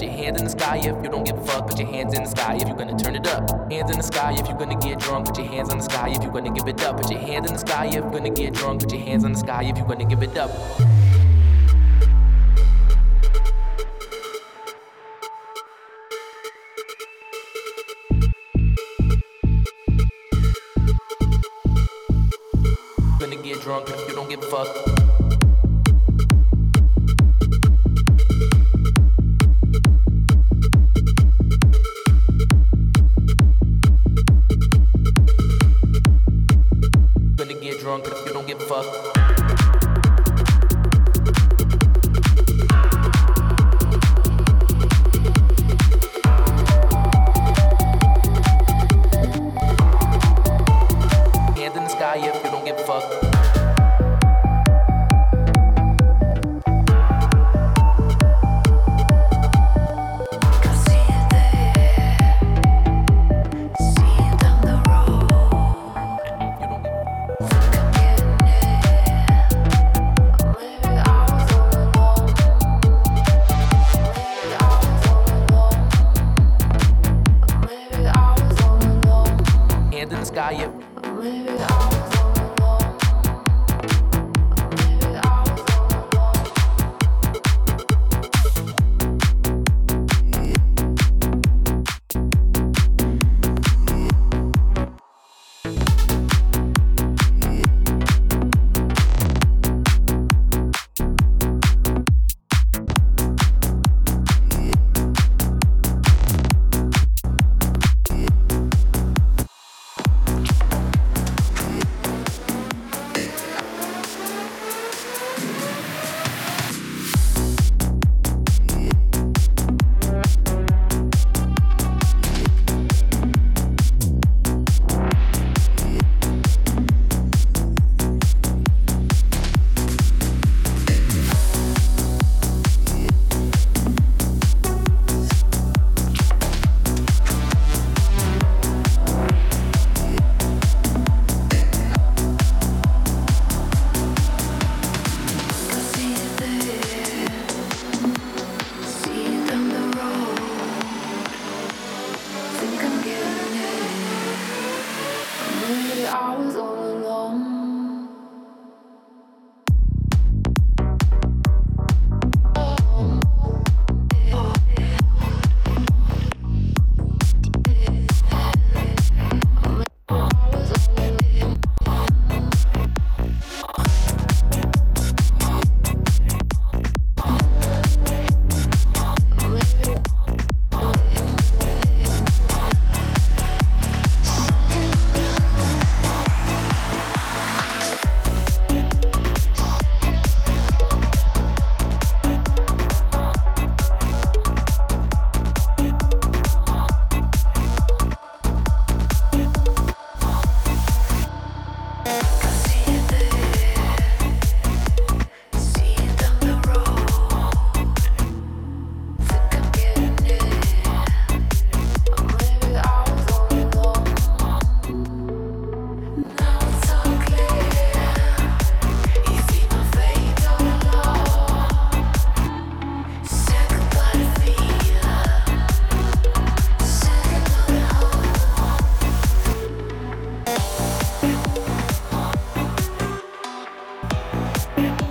Put your hands in the sky if you don't give a fuck. Put your hands in the sky if you're gonna turn it up. Hands in the sky if you're gonna get drunk. Put your hands on the sky if you're gonna give it up. Put your hands in the sky if you're gonna get drunk. Put your hands on the sky if you're gonna give it up. Gonna get drunk if you don't give a fuck. Yeah.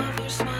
of your smile.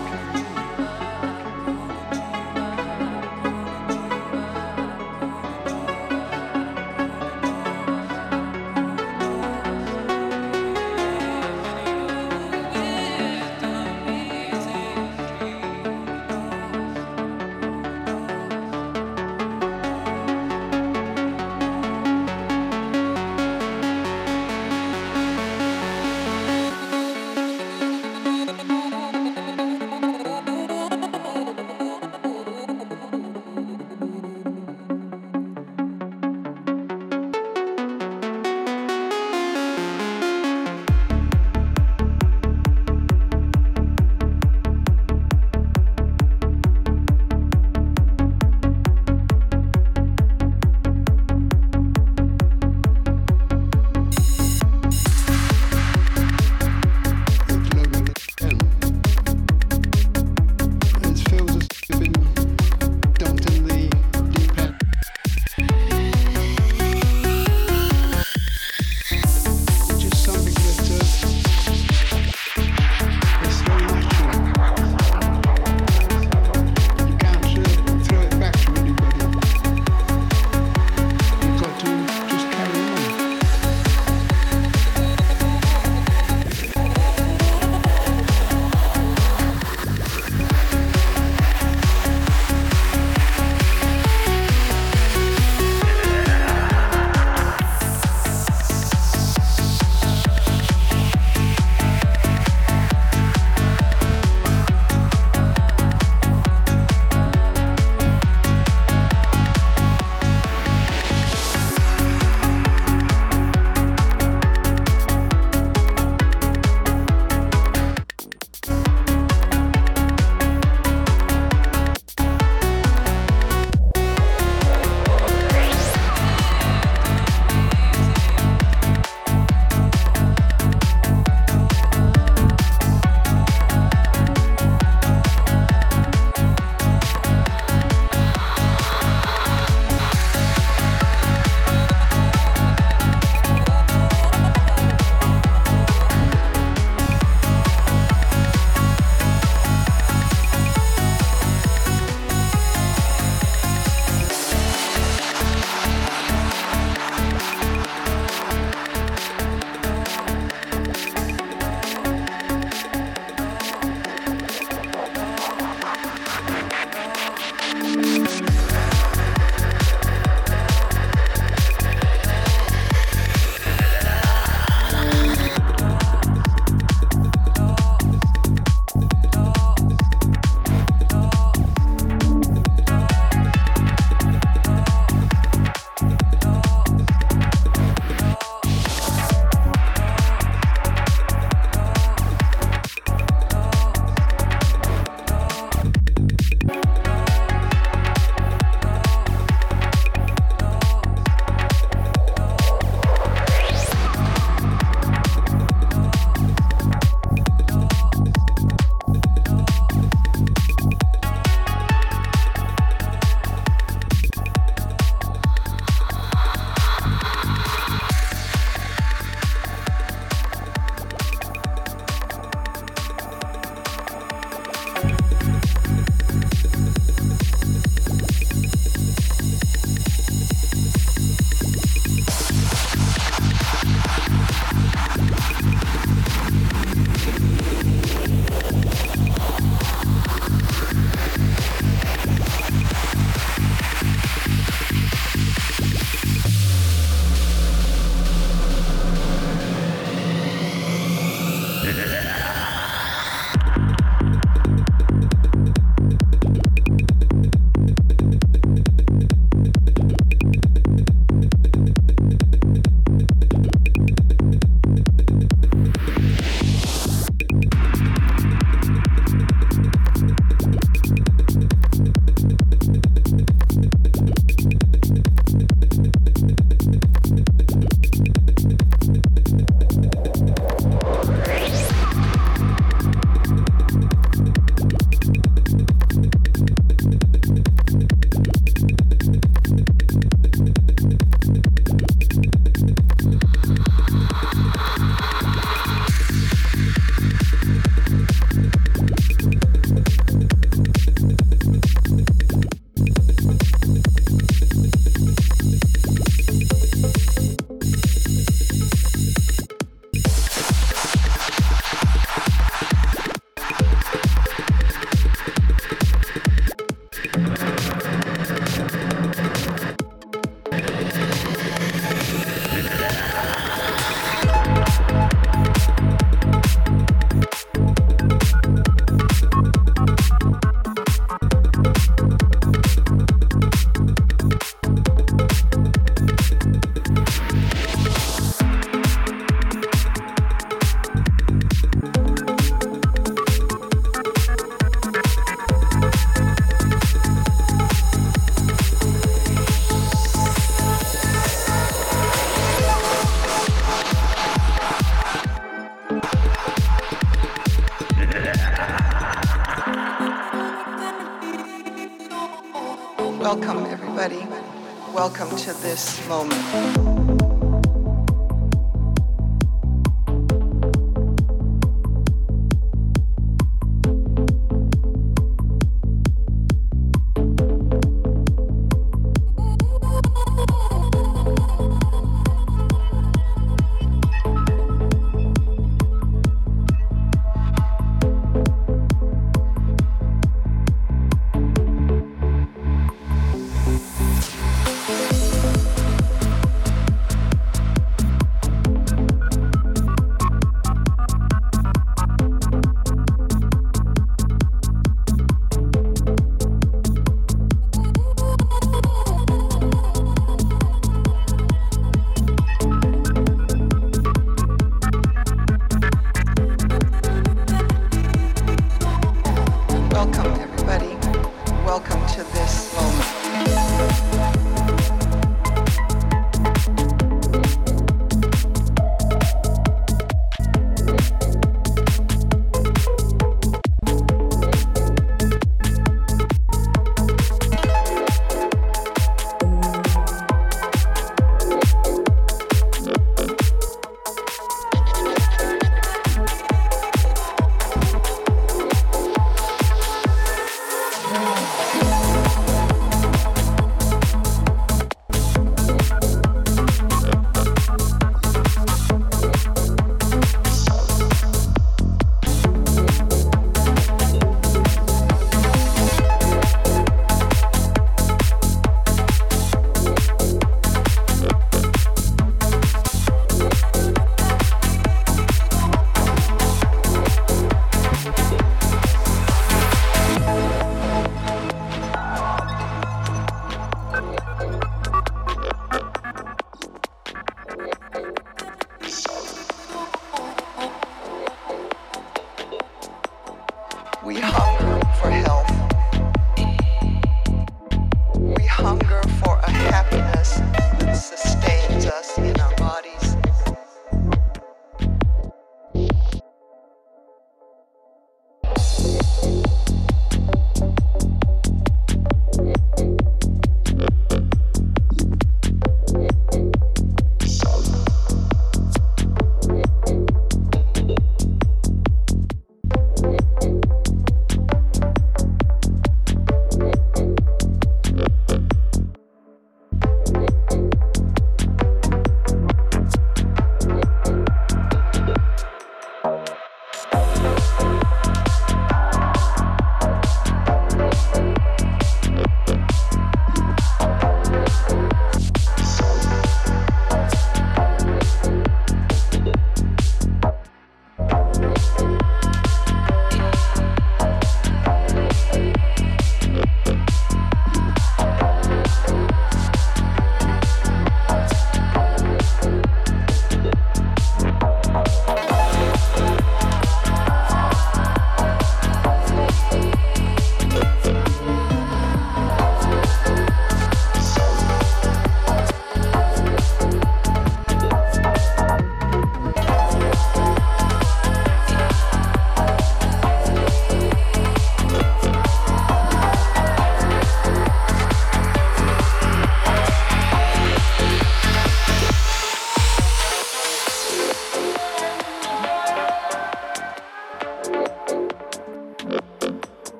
moment.